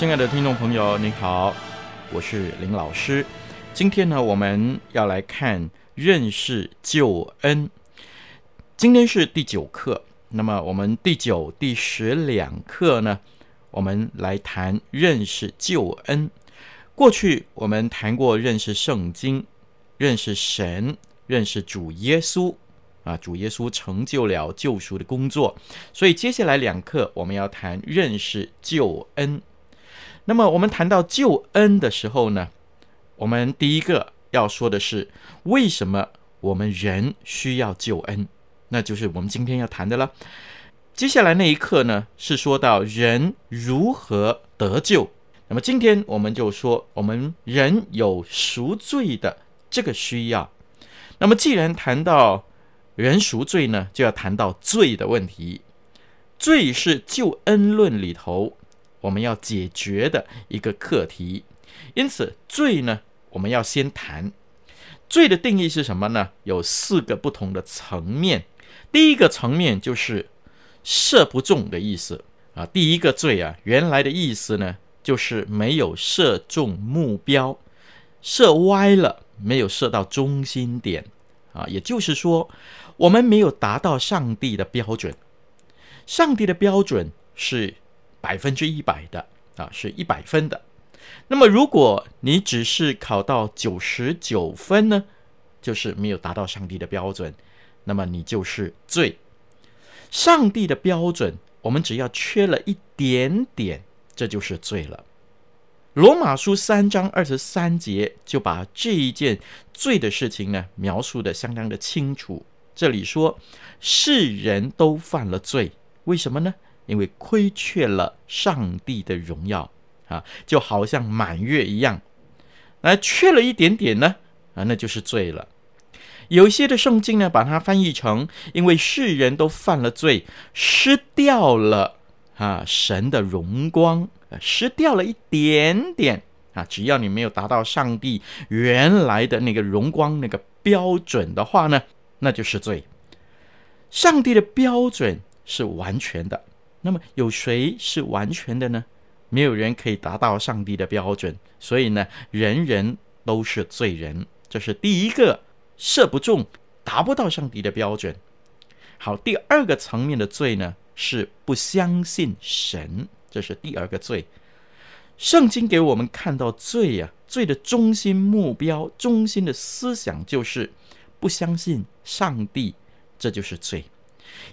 亲爱的听众朋友，你好，我是林老师。今天呢，我们要来看认识救恩。今天是第九课，那么我们第九、第十两课呢，我们来谈认识救恩。过去我们谈过认识圣经、认识神、认识主耶稣啊，主耶稣成就了救赎的工作。所以接下来两课我们要谈认识救恩。那么我们谈到救恩的时候呢，我们第一个要说的是为什么我们人需要救恩，那就是我们今天要谈的了。接下来那一课呢，是说到人如何得救。那么今天我们就说我们人有赎罪的这个需要。那么既然谈到人赎罪呢，就要谈到罪的问题。罪是救恩论里头。我们要解决的一个课题，因此罪呢，我们要先谈罪的定义是什么呢？有四个不同的层面。第一个层面就是射不中的意思啊。第一个罪啊，原来的意思呢，就是没有射中目标，射歪了，没有射到中心点啊。也就是说，我们没有达到上帝的标准。上帝的标准是。百分之一百的啊，是一百分的。那么，如果你只是考到九十九分呢，就是没有达到上帝的标准，那么你就是罪。上帝的标准，我们只要缺了一点点，这就是罪了。罗马书三章二十三节就把这一件罪的事情呢描述的相当的清楚。这里说，世人都犯了罪，为什么呢？因为亏缺了上帝的荣耀啊，就好像满月一样，那缺了一点点呢啊，那就是罪了。有一些的圣经呢，把它翻译成“因为世人都犯了罪，失掉了啊神的荣光，失掉了一点点啊。只要你没有达到上帝原来的那个荣光那个标准的话呢，那就是罪。上帝的标准是完全的。那么有谁是完全的呢？没有人可以达到上帝的标准，所以呢，人人都是罪人。这是第一个射不中，达不到上帝的标准。好，第二个层面的罪呢，是不相信神，这是第二个罪。圣经给我们看到罪呀、啊，罪的中心目标、中心的思想就是不相信上帝，这就是罪。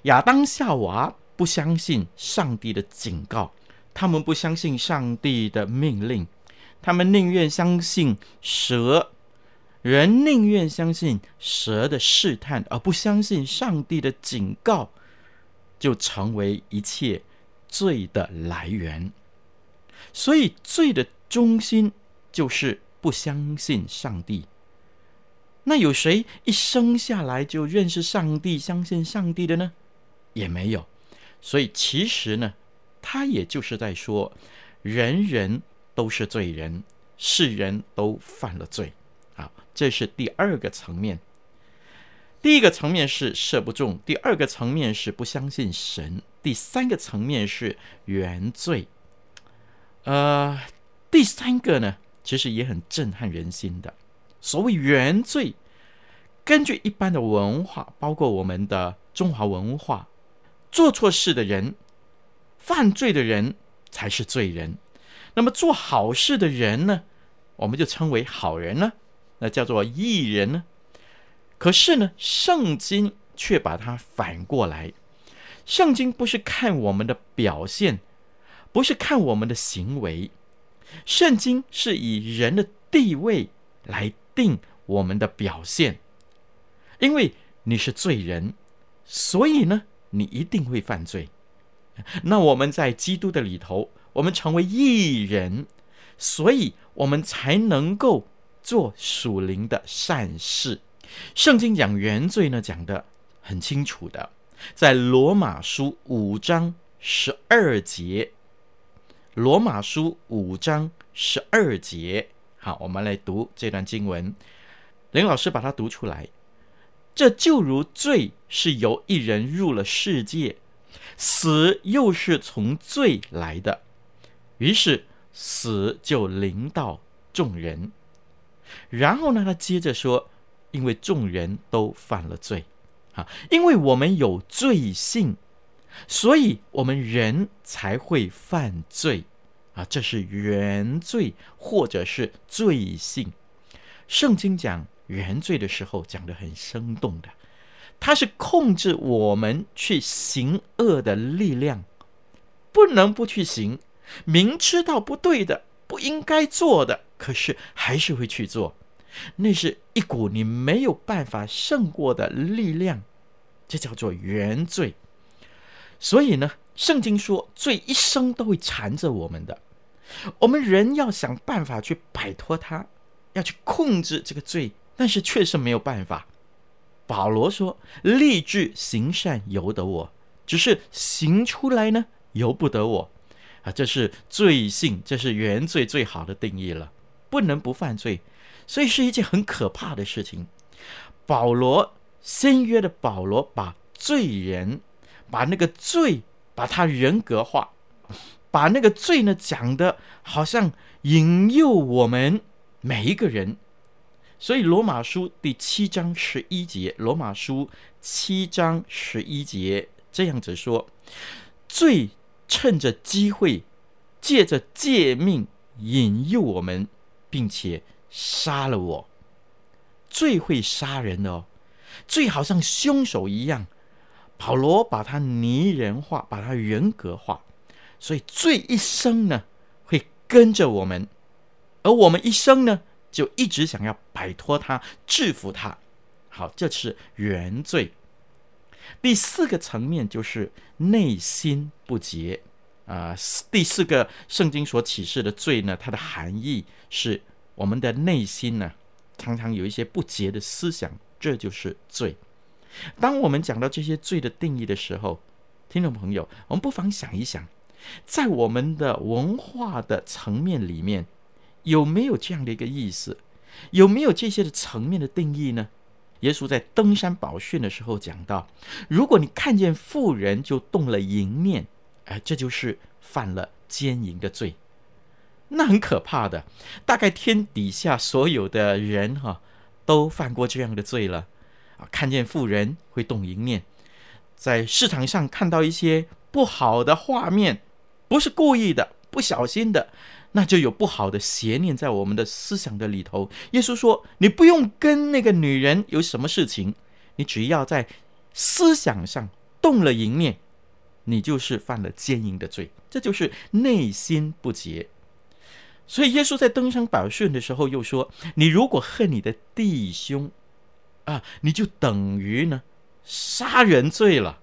亚当夏娃。不相信上帝的警告，他们不相信上帝的命令，他们宁愿相信蛇，人宁愿相信蛇的试探，而不相信上帝的警告，就成为一切罪的来源。所以，罪的中心就是不相信上帝。那有谁一生下来就认识上帝、相信上帝的呢？也没有。所以其实呢，他也就是在说，人人都是罪人，世人都犯了罪，啊，这是第二个层面。第一个层面是射不中，第二个层面是不相信神，第三个层面是原罪。呃，第三个呢，其实也很震撼人心的。所谓原罪，根据一般的文化，包括我们的中华文化。做错事的人、犯罪的人才是罪人。那么做好事的人呢，我们就称为好人呢，那叫做义人呢。可是呢，圣经却把它反过来。圣经不是看我们的表现，不是看我们的行为，圣经是以人的地位来定我们的表现。因为你是罪人，所以呢，你一定会犯罪。那我们在基督的里头，我们成为义人，所以我们才能够做属灵的善事。圣经讲原罪呢，讲的很清楚的，在罗马书五章十二节。罗马书五章十二节，好，我们来读这段经文。林老师把它读出来。这就如罪是由一人入了世界，死又是从罪来的，于是死就临到众人。然后呢，他接着说。因为众人都犯了罪，啊，因为我们有罪性，所以我们人才会犯罪，啊，这是原罪或者是罪性。圣经讲原罪的时候讲得很生动的，它是控制我们去行恶的力量，不能不去行，明知道不对的、不应该做的，可是还是会去做。那是一股你没有办法胜过的力量，这叫做原罪。所以呢，圣经说罪一生都会缠着我们的，我们人要想办法去摆脱它，要去控制这个罪，但是确实没有办法。保罗说：“立志行善由得我，只是行出来呢，由不得我。”啊，这是罪性，这是原罪最好的定义了，不能不犯罪。所以是一件很可怕的事情。保罗，新约的保罗，把罪人，把那个罪，把他人格化，把那个罪呢讲的，好像引诱我们每一个人。所以罗马书第七章十一节，罗马书七章十一节这样子说：罪趁着机会，借着诫命引诱我们，并且。杀了我，最会杀人的哦，最好像凶手一样。保罗把他拟人化，把他人格化，所以罪一生呢会跟着我们，而我们一生呢就一直想要摆脱他，制服他。好，这是原罪。第四个层面就是内心不洁啊、第四个圣经所启示的罪呢，它的含义是。我们的内心呢，常常有一些不洁的思想，这就是罪。当我们讲到这些罪的定义的时候，听众朋友，我们不妨想一想，在我们的文化的层面里面，有没有这样的一个意思？有没有这些的层面的定义呢？耶稣在登山宝训的时候讲到，如果你看见富人就动了淫念，哎，这就是犯了奸淫的罪。那很可怕的，大概天底下所有的人哈、都犯过这样的罪了啊！看见富人会动淫念，在市场上看到一些不好的画面，不是故意的，不小心的，那就有不好的邪念在我们的思想的里头。耶稣说：“你不用跟那个女人有什么事情，你只要在思想上动了淫念，你就是犯了奸淫的罪，这就是内心不洁。”所以耶稣在登山宝训的时候又说：“你如果恨你的弟兄，啊，你就等于呢杀人罪了。”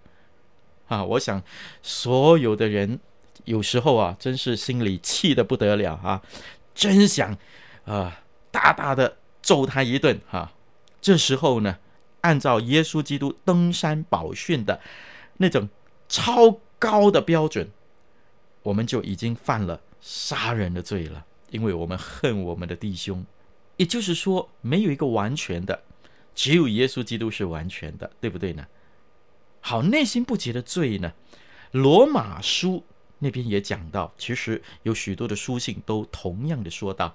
啊，我想所有的人有时候啊，真是心里气得不得了啊，真想啊大大的揍他一顿、啊。这时候呢，按照耶稣基督登山宝训的那种超高的标准，我们就已经犯了杀人的罪了。因为我们恨我们的弟兄，也就是说，没有一个完全的，只有耶稣基督是完全的，对不对呢？好，内心不洁的罪呢，罗马书那边也讲到，其实有许多的书信都同样的说到，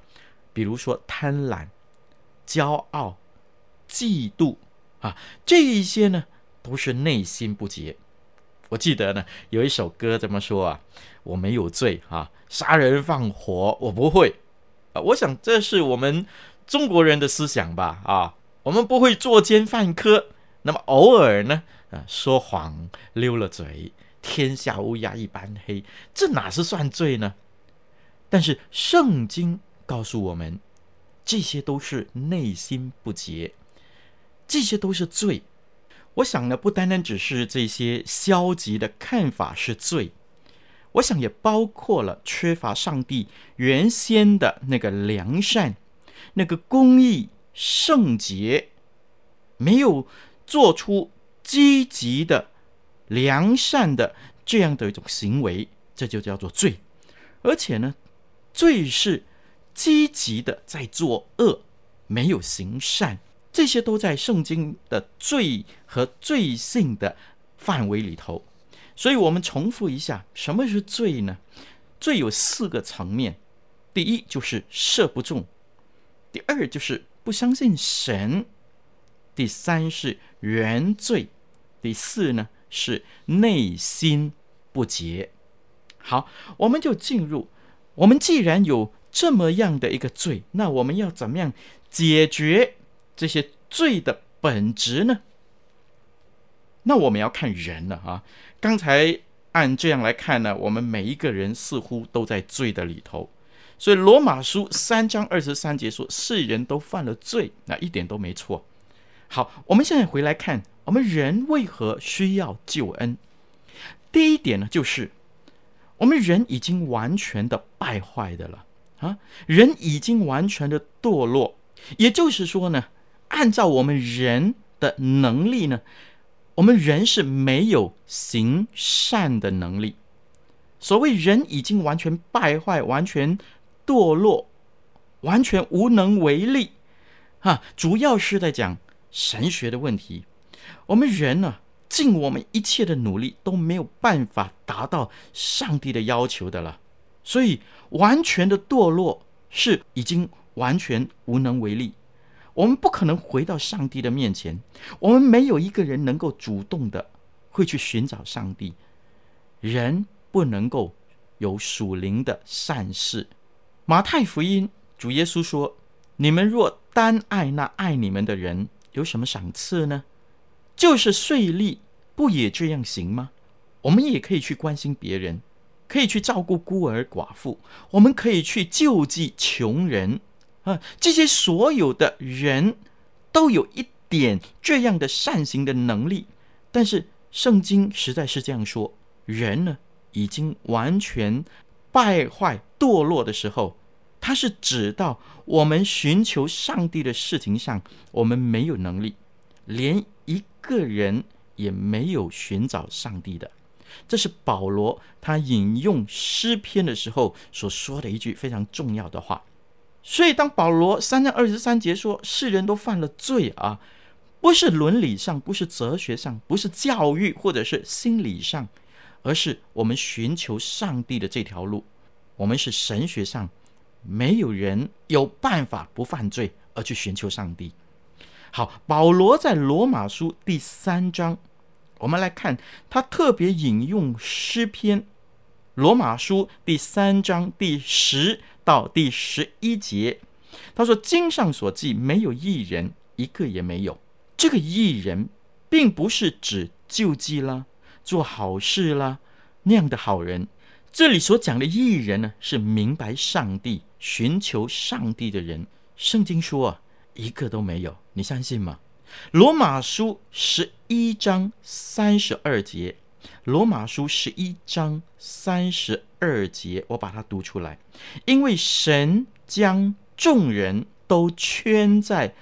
比如说贪婪、骄傲、嫉妒啊，这一些呢都是内心不洁。我记得呢，有一首歌怎么说啊？我没有罪啊，杀人放火我不会啊。我想这是我们中国人的思想吧啊，我们不会作奸犯科，那么偶尔呢，啊，说谎溜了嘴，天下乌鸦一般黑，这哪是算罪呢？但是圣经告诉我们，这些都是内心不洁，这些都是罪。我想呢，不单单只是这些消极的看法是罪，我想也包括了缺乏上帝原先的那个良善、那个公义、圣洁，没有做出积极的良善的这样的一种行为，这就叫做罪。而且呢，罪是积极的在作恶，没有行善。这些都在圣经的罪和罪性的范围里头，所以我们重复一下，什么是罪呢？罪有四个层面，第一就是射不中，第二就是不相信神，第三是原罪，第四呢是内心不洁。好，我们就进入，我们既然有这么样的一个罪，那我们要怎么样解决？这些罪的本质呢？那我们要看人了啊！刚才按这样来看呢，我们每一个人似乎都在罪的里头。所以罗马书三章二十三节说：“世人都犯了罪。”那一点都没错。好，我们现在回来看，我们人为何需要救恩？第一点呢，就是我们人已经完全的败坏的了啊！人已经完全的堕落，也就是说呢。按照我们人的能力呢，我们人是没有行善的能力。所谓人已经完全败坏、完全堕落、完全无能为力，哈，主要是在讲神学的问题。我们人呢，尽我们一切的努力都没有办法达到上帝的要求的了，所以完全的堕落是已经完全无能为力。我们不可能回到上帝的面前，我们没有一个人能够主动的会去寻找上帝。人不能够有属灵的善事。马太福音主耶稣说：“你们若单爱那爱你们的人，有什么赏赐呢？就是税利，不也这样行吗？我们也可以去关心别人，可以去照顾孤儿寡妇，我们可以去救济穷人。”啊，这些所有的人都有一点这样的善行的能力，但是圣经实在是这样说：人呢，已经完全败坏堕落的时候，他是指到我们寻求上帝的事情上，我们没有能力，连一个人也没有寻找上帝的。这是保罗他引用诗篇的时候所说的一句非常重要的话。所以，当保罗三章二十三节说世人都犯了罪啊，不是伦理上，不是哲学上，不是教育或者是心理上，而是我们寻求上帝的这条路。我们是神学上，没有人有办法不犯罪而去寻求上帝。好，保罗在罗马书第三章，我们来看他特别引用诗篇，罗马书第三章第十。到第十一节，他说：“经上所记，没有一人，一个也没有。这个义人，并不是指救济啦、做好事啦那样的好人。这里所讲的义人呢，是明白上帝、寻求上帝的人。圣经说啊，一个都没有，你相信吗？”罗马书十一章三十二节。罗马书十一章三十二节，我把它读出来。因为神将众人都圈在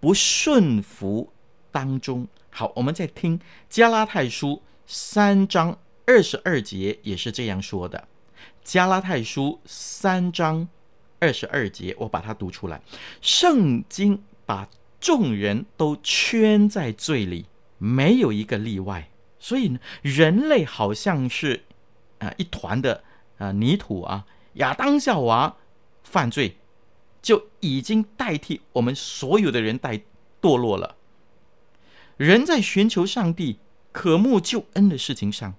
不顺服当中。好，我们再听加拉太书三章二十二节，也是这样说的。加拉太书三章二十二节，我把它读出来。圣经把众人都圈在罪里，没有一个例外。所以呢，人类好像是啊一团的啊泥土啊。亚当夏娃犯罪，就已经代替我们所有的人代堕落了。人在寻求上帝、渴慕救恩的事情上，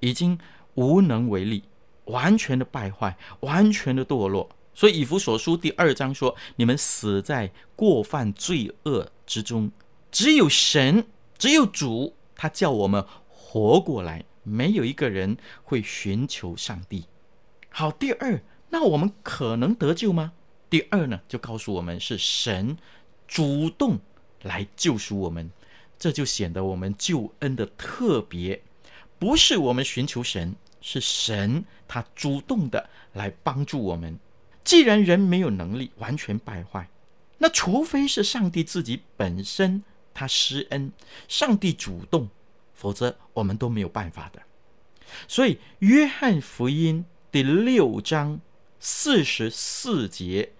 已经无能为力，完全的败坏，完全的堕落。所以以弗所书第二章说：“你们死在过犯罪恶之中，只有神，只有主，他叫我们活过来。没有一个人会寻求上帝。”好，第二，那我们可能得救吗？第二呢，就告诉我们是神主动来救赎我们，这就显得我们救恩的特别，不是我们寻求神，是神他主动的来帮助我们。既然人没有能力完全败坏，那除非是上帝自己本身他施恩，上帝主动，否则我们都没有办法的。所以，约翰福音第六章四十四节，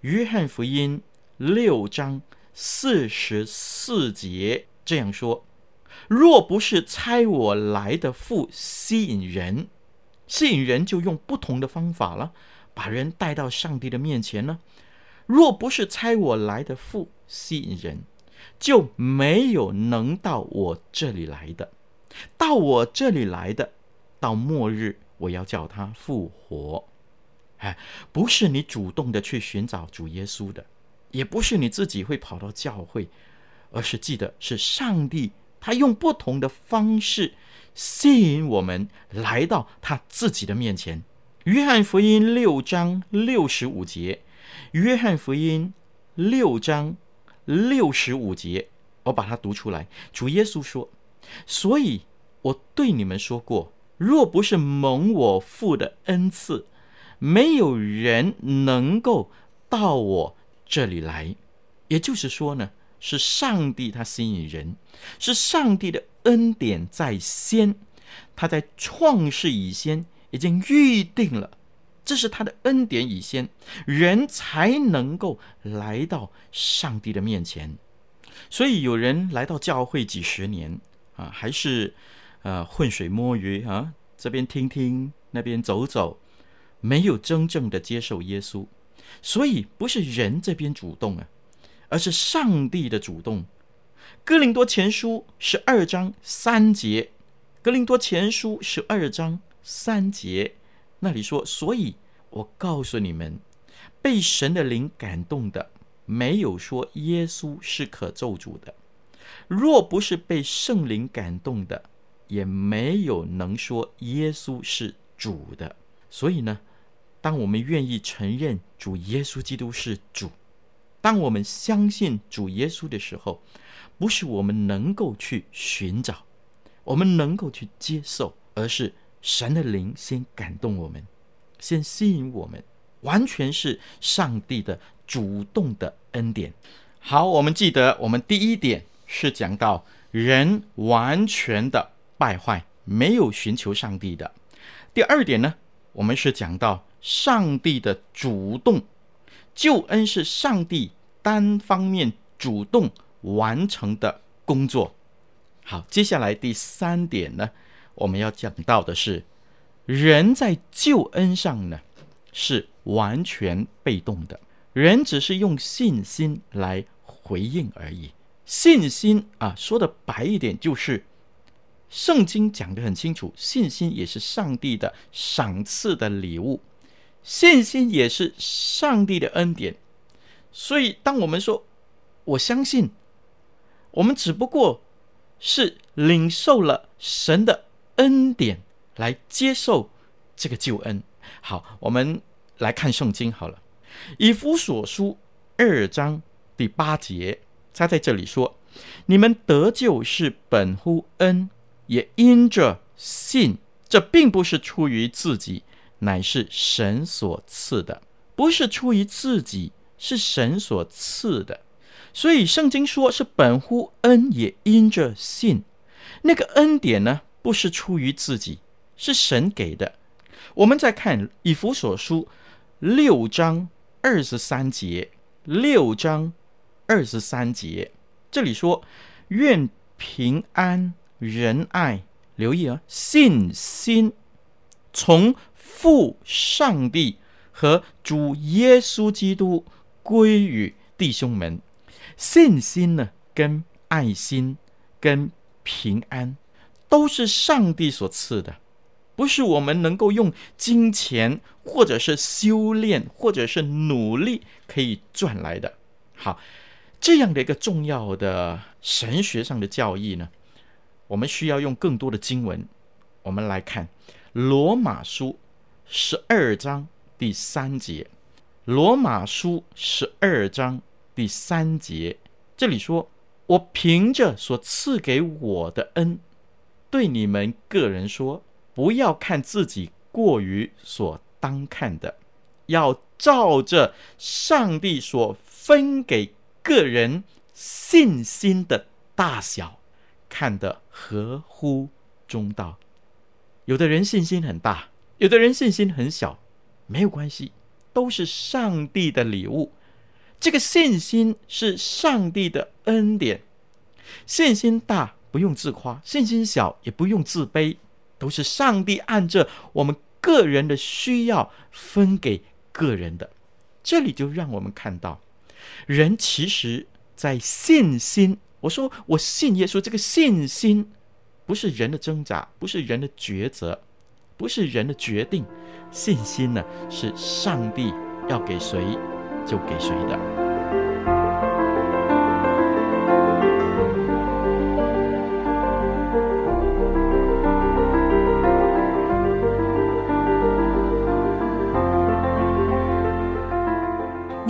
约翰福音六章四十四节这样说：“若不是差我来的父吸引人，吸引人就用不同的方法了。”把人带到上帝的面前呢？若不是差我来的父吸引人，就没有能到我这里来的。到我这里来的，到末日我要叫他复活。哎，不是你主动的去寻找主耶稣的，也不是你自己会跑到教会，而是记得是上帝，他用不同的方式吸引我们来到他自己的面前。约翰福音六章六十五节，约翰福音六章六十五节，我把它读出来。主耶稣说：“所以我对你们说过，若不是蒙我父的恩赐，没有人能够到我这里来。”也就是说呢，是上帝他吸引人，是上帝的恩典在先，他在创世以先。已经预定了，这是他的恩典以先，人才能够来到上帝的面前。所以有人来到教会几十年啊，还是呃浑水摸鱼啊，这边听听，那边走走，没有真正的接受耶稣。所以不是人这边主动啊，而是上帝的主动。哥林多前书十二章三节，哥林多前书十二章。三节那里说，所以我告诉你们，被神的灵感动的，没有说耶稣是可咒诅的；若不是被圣灵感动的，也没有能说耶稣是主的。所以呢，当我们愿意承认主耶稣基督是主，当我们相信主耶稣的时候，不是我们能够去寻找，我们能够去接受，而是。神的灵先感动我们，先吸引我们，完全是上帝的主动的恩典。好，我们记得，我们第一点是讲到人完全的败坏，没有寻求上帝的。第二点呢，我们是讲到上帝的主动，救恩是上帝单方面主动完成的工作。好，接下来第三点呢，我们要讲到的是，人在救恩上呢，是完全被动的，人只是用信心来回应而已。信心啊，说的白一点，就是圣经讲的很清楚，信心也是上帝的赏赐的礼物，信心也是上帝的恩典。所以，当我们说我相信，我们只不过是领受了神的。恩典来接受这个救恩。好，我们来看圣经好了，《以弗所书》二章第八节，他在这里说：“你们得救是本乎恩，也因着信。这并不是出于自己，乃是神所赐的；不是出于自己，是神所赐的。所以圣经说是本乎恩，也因着信。那个恩典呢？”不是出于自己，是神给的。我们再看以弗所书六章二十三节，六章二十三节，这里说：“愿平安仁爱，留意啊，信心从父上帝和主耶稣基督归于弟兄们。信心呢，跟爱心，跟平安。”都是上帝所赐的，不是我们能够用金钱或者是修炼或者是努力可以赚来的。好，这样的一个重要的神学上的教义呢，我们需要用更多的经文。我们来看罗马书十二章第三节。罗马书十二章第三节，这里说：“我凭着所赐给我的恩，对你们个人说。”不要看自己过于所当看的，要照着上帝所分给个人信心的大小，看得合乎中道。有的人信心很大，有的人信心很小，没有关系，都是上帝的礼物。这个信心是上帝的恩典，信心大不用自夸，信心小也不用自卑。都是上帝按着我们个人的需要分给个人的，这里就让我们看到，人其实在信心。我说我信耶稣，这个信心不是人的挣扎，不是人的抉择，不是人的决定，信心呢是上帝要给谁就给谁的。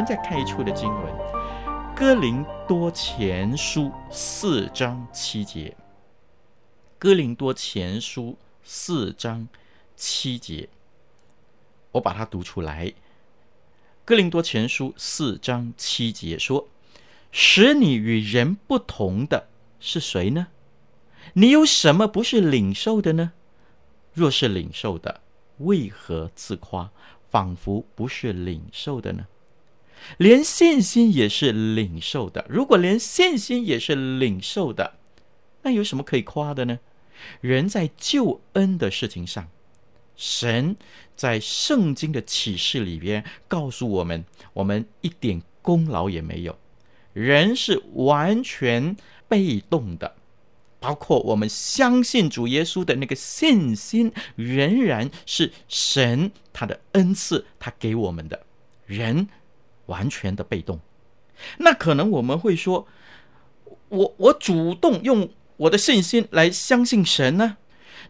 们再看一处的经文，《哥林多前书》四章七节，《哥林多前书》四章七节，我把它读出来，《哥林多前书》四章七节说：“使你与人不同的是谁呢？你有什么不是领受的呢？若是领受的，为何自夸，仿佛不是领受的呢？”连信心也是领受的。如果连信心也是领受的，那有什么可以夸的呢？人在救恩的事情上，神在圣经的启示里边告诉我们，我们一点功劳也没有，人是完全被动的。包括我们相信主耶稣的那个信心，仍然是神他的恩赐，他给我们的人。完全的被动，那可能我们会说，我我主动用我的信心来相信神呢？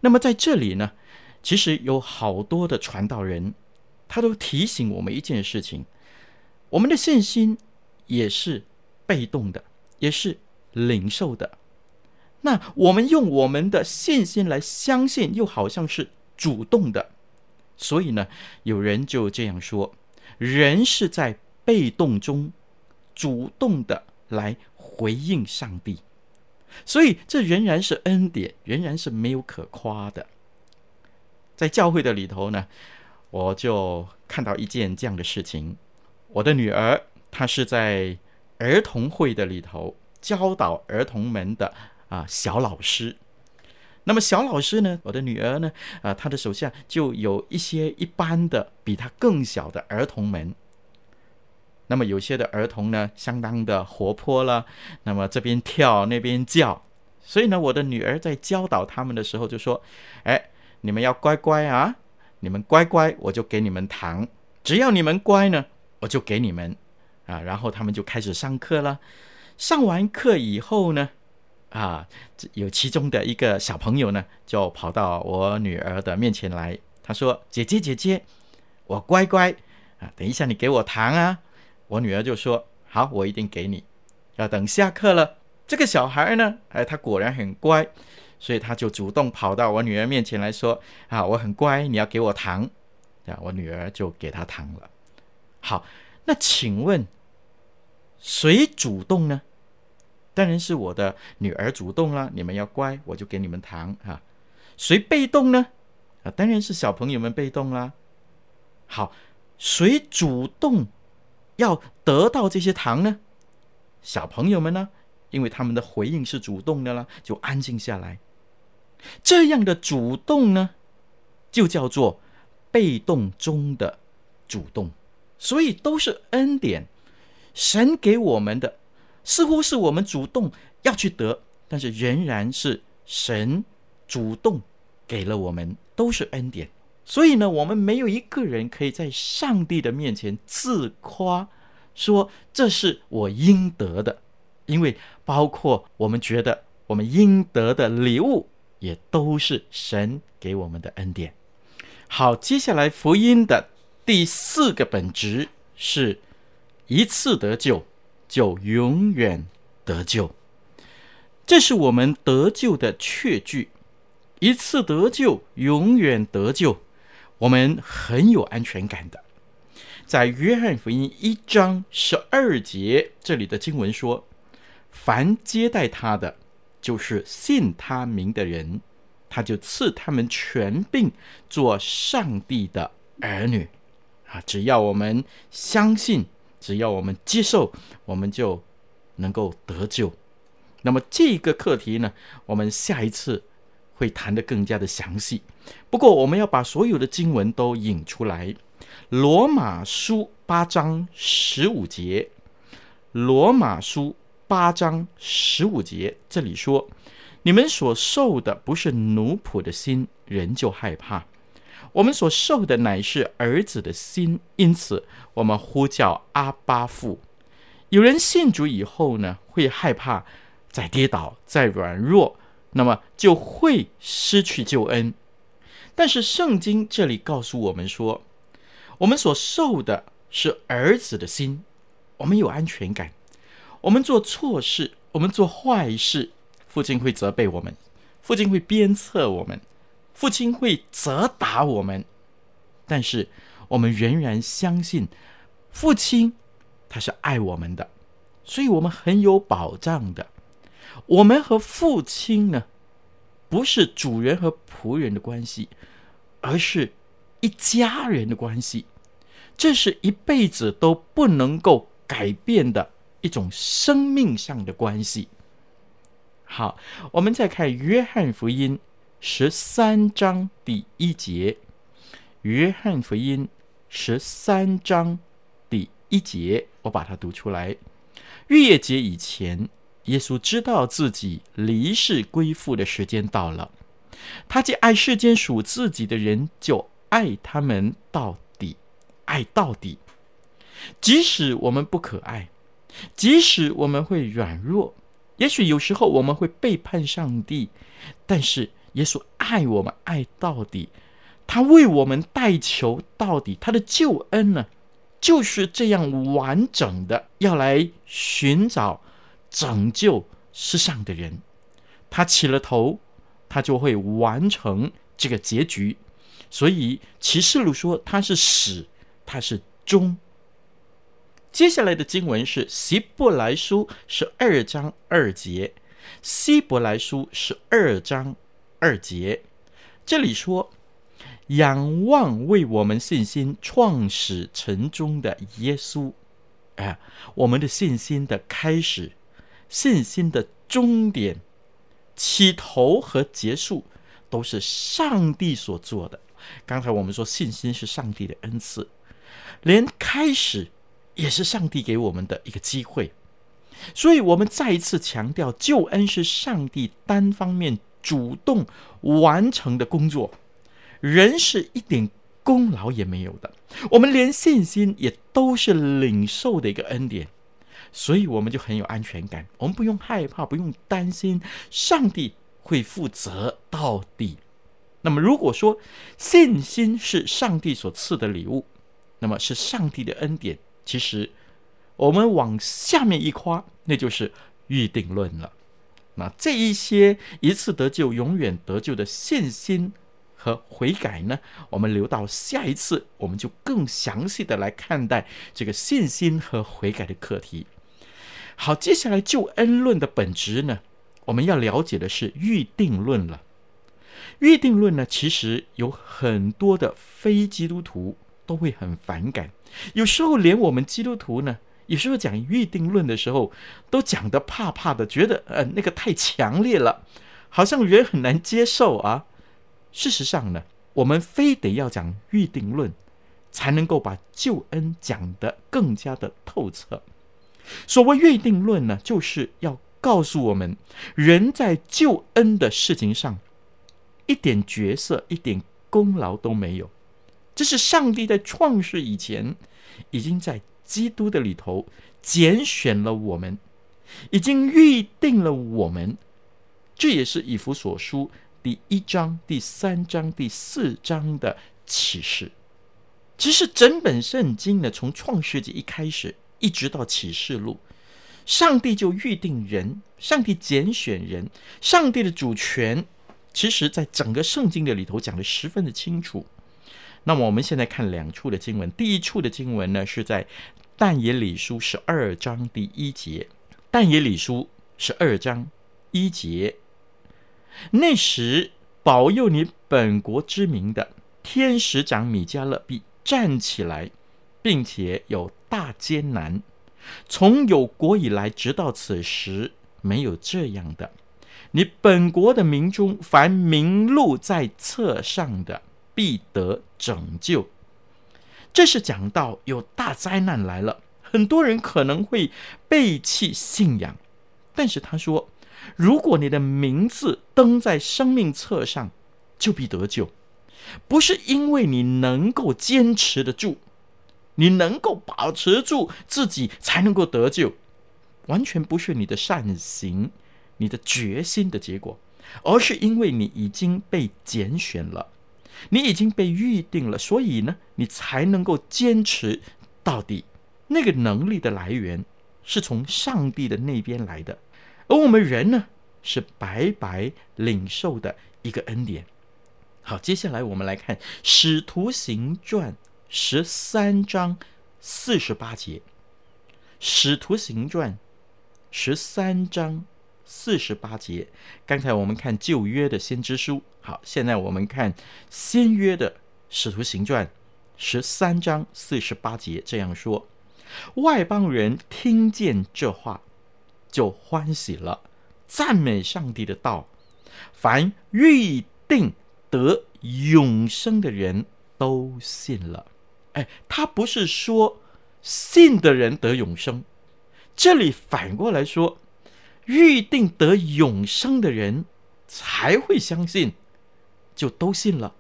那么在这里呢，其实有好多的传道人，他都提醒我们一件事情：我们的信心也是被动的，也是领受的。那我们用我们的信心来相信，又好像是主动的。所以呢，有人就这样说：人是在。被动中，主动的来回应上帝，所以这仍然是恩典，仍然是没有可夸的。在教会的里头呢，我就看到一件这样的事情：我的女儿她是在儿童会的里头教导儿童们的啊小老师。那么小老师呢，我的女儿呢，啊，她的手下就有一些一般的比她更小的儿童们。那么有些的儿童呢，相当的活泼了，那么这边跳那边叫，所以呢，我的女儿在教导他们的时候就说：“哎，你们要乖乖啊，你们乖乖，我就给你们糖；只要你们乖呢，我就给你们啊。”然后他们就开始上课了。上完课以后呢，啊，有其中的一个小朋友呢，就跑到我女儿的面前来，他说：“姐姐姐姐，我乖乖啊，等一下你给我糖啊。”我女儿就说：“好，我一定给你。”要等下课了，这个小孩呢，哎，他果然很乖，所以他就主动跑到我女儿面前来说：“啊，我很乖，你要给我糖。”啊，我女儿就给他糖了。好，那请问谁主动呢？当然是我的女儿主动啦。你们要乖，我就给你们糖啊。谁被动呢？啊，当然是小朋友们被动啦。好，谁主动要得到这些糖呢？小朋友们呢？因为他们的回应是主动的了，就安静下来。这样的主动呢，就叫做被动中的主动。所以都是恩典，神给我们的，似乎是我们主动要去得，但是仍然是神主动给了我们，都是恩典。所以呢，我们没有一个人可以在上帝的面前自夸。说这是我应得的，因为包括我们觉得我们应得的礼物，也都是神给我们的恩典。好，接下来福音的第四个本质是一次得救就永远得救，这是我们得救的确据。一次得救，永远得救，我们很有安全感的。在约翰福音一章十二节，这里的经文说：“凡接待他的，就是信他名的人，他就赐他们权柄做上帝的儿女。”啊，只要我们相信，只要我们接受，我们就能够得救。那么这个课题呢，我们下一次会谈得更加的详细。不过，我们要把所有的经文都引出来。罗马书八章十五节，罗马书八章十五节，这里说：“你们所受的不是奴仆的心，人就害怕；我们所受的乃是儿子的心，因此我们呼叫阿巴父。”有人信主以后呢，会害怕再跌倒、再软弱，那么就会失去救恩。但是圣经这里告诉我们说，我们所受的是儿子的心，我们有安全感。我们做错事，我们做坏事，父亲会责备我们，父亲会鞭策我们，父亲会责打我们。但是我们仍然相信父亲他是爱我们的，所以我们很有保障的。我们和父亲呢，不是主人和仆人的关系，而是一家人的关系。这是一辈子都不能够改变的一种生命上的关系。好，我们再看约翰福音十三章第一节。约翰福音十三章第一节，我把它读出来。逾越节以前，耶稣知道自己离世归父的时间到了，他既爱世间属自己的人，就爱他们到底。爱到底，即使我们不可爱，即使我们会软弱，也许有时候我们会背叛上帝，但是耶稣爱我们爱到底，他为我们代求到底，他的救恩呢，就是这样完整的要来寻找拯救世上的人，他起了头，他就会完成这个结局，所以启示录说他是始。他是终。接下来的经文是希伯来书十二章二节，希伯来书十二章二节，这里说：“仰望为我们信心创始成终的耶稣。”哎，我们的信心的开始，信心的终点，起头和结束都是上帝所做的。刚才我们说信心是上帝的恩赐。连开始也是上帝给我们的一个机会，所以我们再一次强调，救恩是上帝单方面主动完成的工作，人是一点功劳也没有的。我们连信心也都是领受的一个恩典，所以我们就很有安全感，我们不用害怕，不用担心，上帝会负责到底。那么，如果说信心是上帝所赐的礼物，那么是上帝的恩典，其实我们往下面一夸，那就是预定论了。那这一些一次得救、永远得救的信心和悔改呢，我们留到下一次，我们就更详细的来看待这个信心和悔改的课题。好，接下来救恩论的本质呢，我们要了解的是预定论了。预定论呢，其实有很多的非基督徒都会很反感，有时候连我们基督徒呢，有时候讲预定论的时候，都讲得怕怕的，觉得呃那个太强烈了，好像人很难接受啊。事实上呢，我们非得要讲预定论，才能够把救恩讲得更加的透彻。所谓预定论呢，就是要告诉我们，人在救恩的事情上，一点角色、一点功劳都没有。这是上帝在创世以前，已经在基督的里头拣选了我们，已经预定了我们。这也是以弗所书第一章、第三章、第四章的启示。其实整本圣经呢，从创世纪一开始，一直到启示录，上帝就预定人，上帝拣选人，上帝的主权。其实，在整个圣经的里头讲的十分的清楚。那么，我们现在看两处的经文。第一处的经文呢，是在但以理书十二章第一节。但以理书十二章一节，那时保佑你本国之民的天使长米迦勒必站起来，并且有大艰难，从有国以来直到此时，没有这样的。你本国的民中，凡名录在册上的，必得拯救。这是讲到有大灾难来了，很多人可能会背弃信仰。但是他说，如果你的名字登在生命册上，就必得救。不是因为你能够坚持得住，你能够保持住自己才能够得救，完全不是你的善行。你的决心的结果，而是因为你已经被拣选了，你已经被预定了，所以呢，你才能够坚持到底。那个能力的来源是从上帝的那边来的，而我们人呢，是白白领受的一个恩典。好，接下来我们来看《使徒行传》十三章四十八节，《使徒行传》十三章。四十八节，刚才我们看旧约的先知书，好，现在我们看新约的使徒行传十三章四十八节，这样说：外邦人听见这话，就欢喜了，赞美上帝的道。凡预定得永生的人都信了。哎，他不是说信的人得永生，这里反过来说。预定得永生的人才会相信，就都信了。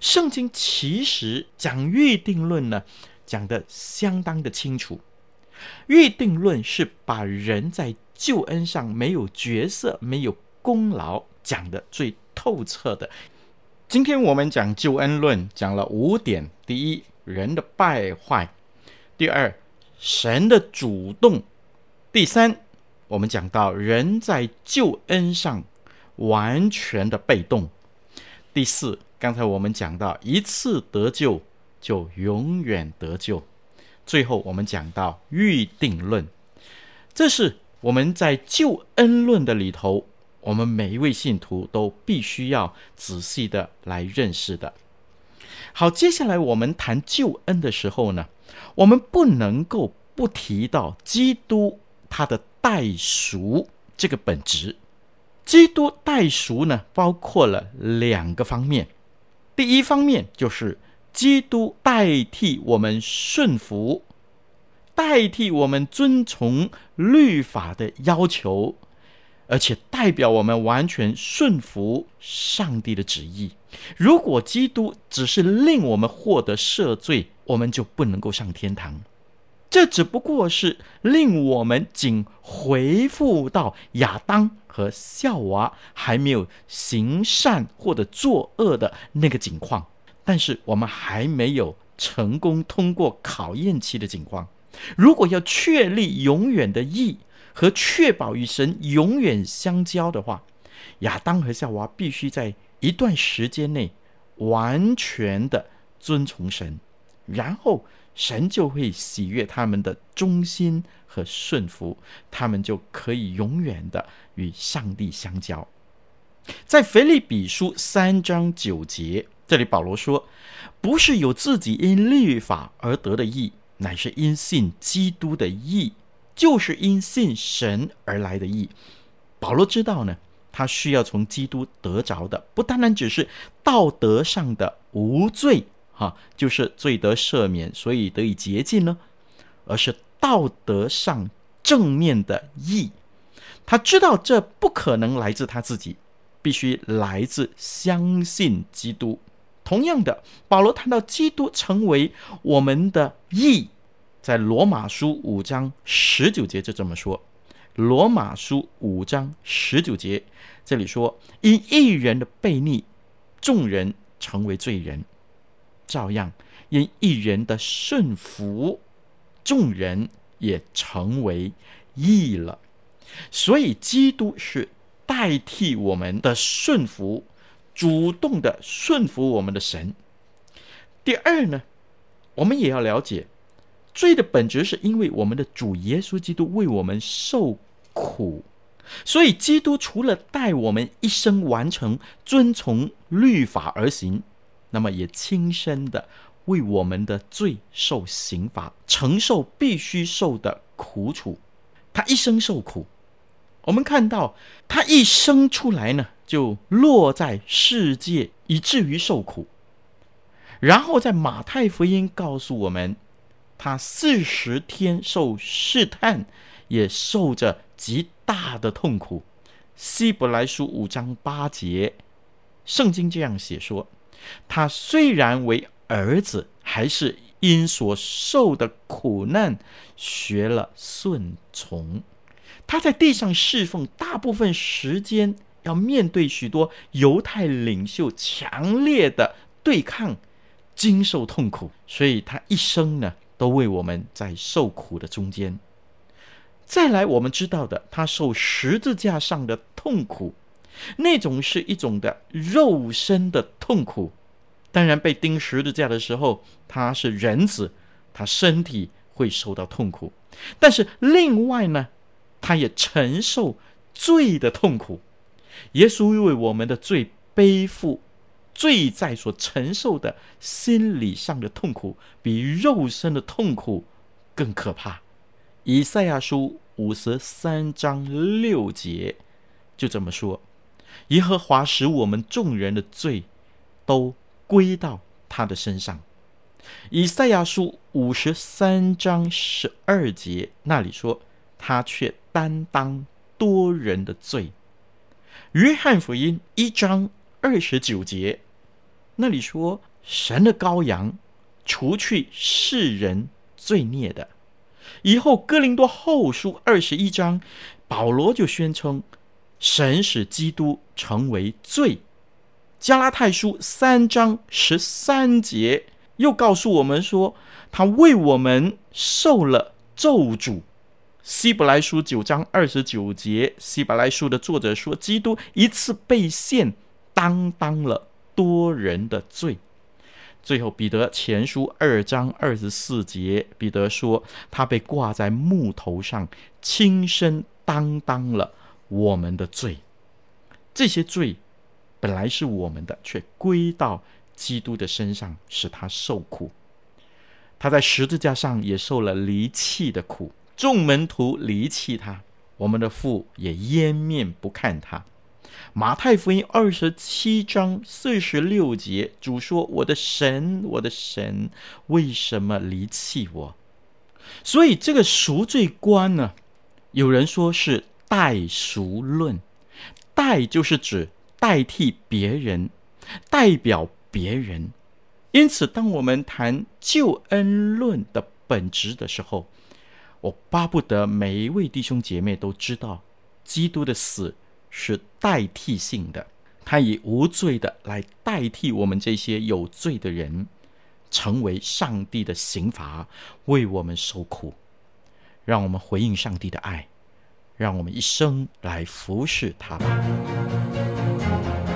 圣经其实讲预定论呢，讲得相当的清楚。预定论是把人在救恩上没有角色、没有功劳讲得最透彻的。今天我们讲救恩论，讲了五点：第一，人的败坏；第二，神的主动；第三，我们讲到人在救恩上完全的被动。第四，刚才我们讲到一次得救就永远得救。最后我们讲到预定论，这是我们在救恩论的里头，我们每一位信徒都必须要仔细的来认识的。好，接下来我们谈救恩的时候呢，我们不能够不提到基督他的。代赎这个本质，基督代赎呢，包括了两个方面。第一方面就是基督代替我们顺服，代替我们遵从律法的要求，而且代表我们完全顺服上帝的旨意。如果基督只是令我们获得赦罪，我们就不能够上天堂。这只不过是令我们仅回复到亚当和夏娃还没有行善或者作恶的那个境况，但是我们还没有成功通过考验期的境况。如果要确立永远的义和确保与神永远相交的话，亚当和夏娃必须在一段时间内完全的遵从神，然后神就会喜悦他们的忠心和顺服，他们就可以永远的与上帝相交。在腓立比书三章九节，这里保罗说：“不是有自己因律法而得的义，乃是因信基督的义，就是因信神而来的义。”保罗知道呢，他需要从基督得着的，不单单只是道德上的无罪，哈，就是罪得赦免，所以得以洁净呢，而是道德上正面的义。他知道这不可能来自他自己。必须来自相信基督。同样的，保罗谈到基督成为我们的义，在罗马书五章十九节就这么说。罗马书五章十九节这里说：“因一人的悖逆，众人成为罪人；照样，因一人的顺服，众人也成为义了。”所以，基督是。代替我们的顺服，主动的顺服我们的神。第二呢，我们也要了解，罪的本质是因为我们的主耶稣基督为我们受苦，所以基督除了带我们一生完成遵从律法而行，那么也亲身的为我们的罪受刑罚，承受必须受的苦楚。他一生受苦。我们看到他一生出来呢，就落在世界，以至于受苦。然后在马太福音告诉我们，他四十天受试探，也受着极大的痛苦。希伯来书五章八节，圣经这样写说：他虽然为儿子，还是因所受的苦难学了顺从。他在地上侍奉，大部分时间要面对许多犹太领袖强烈的对抗，经受痛苦，所以他一生呢都为我们在受苦的中间。再来，我们知道的，他受十字架上的痛苦，那种是一种的肉身的痛苦。当然，被钉十字架的时候，他是人子，他身体会受到痛苦，但是另外呢，他也承受罪的痛苦，耶稣为我们的罪背负罪在所承受的心理上的痛苦，比肉身的痛苦更可怕。以赛亚书五十三章六节就这么说：“耶和华使我们众人的罪都归到他的身上。”以赛亚书五十三章十二节那里说。他却担当多人的罪。约翰福音一章二十九节，那里说：“神的羔羊，除去世人罪孽的。”以后哥林多后书二十一章，保罗就宣称：“神使基督成为罪。”加拉太书三章十三节又告诉我们说：“他为我们受了咒诅。”希伯来书九章二十九节，希伯来书的作者说，基督一次被献，担当了多人的罪。最后，彼得前书二章二十四节，彼得说，他被挂在木头上，亲身担当了我们的罪。这些罪本来是我们的，却归到基督的身上，使他受苦。他在十字架上也受了离弃的苦。众门徒离弃他，我们的父也掩面不看他。马太福音二十七章四十六节，主说：“我的神，我的神，为什么离弃我？”所以这个赎罪观呢，有人说是代赎论，代就是指代替别人，代表别人。因此，当我们谈救恩论的本质的时候，我巴不得每一位弟兄姐妹都知道，基督的死是代替性的，他以无罪的来代替我们这些有罪的人，成为上帝的刑罚，为我们受苦。让我们回应上帝的爱，让我们一生来服侍他吧。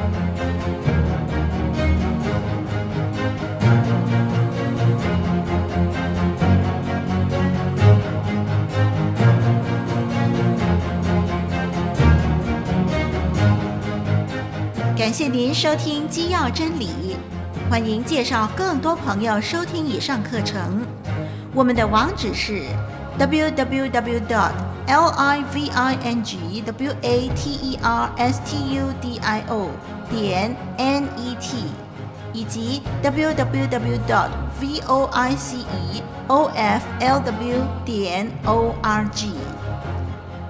谢您收听《基要真理》，欢迎介绍更多朋友收听以上课程。我们的网址是 www.dot.livingwaterstudio 点 net，以及 www.dot.voiceoflw 点 org。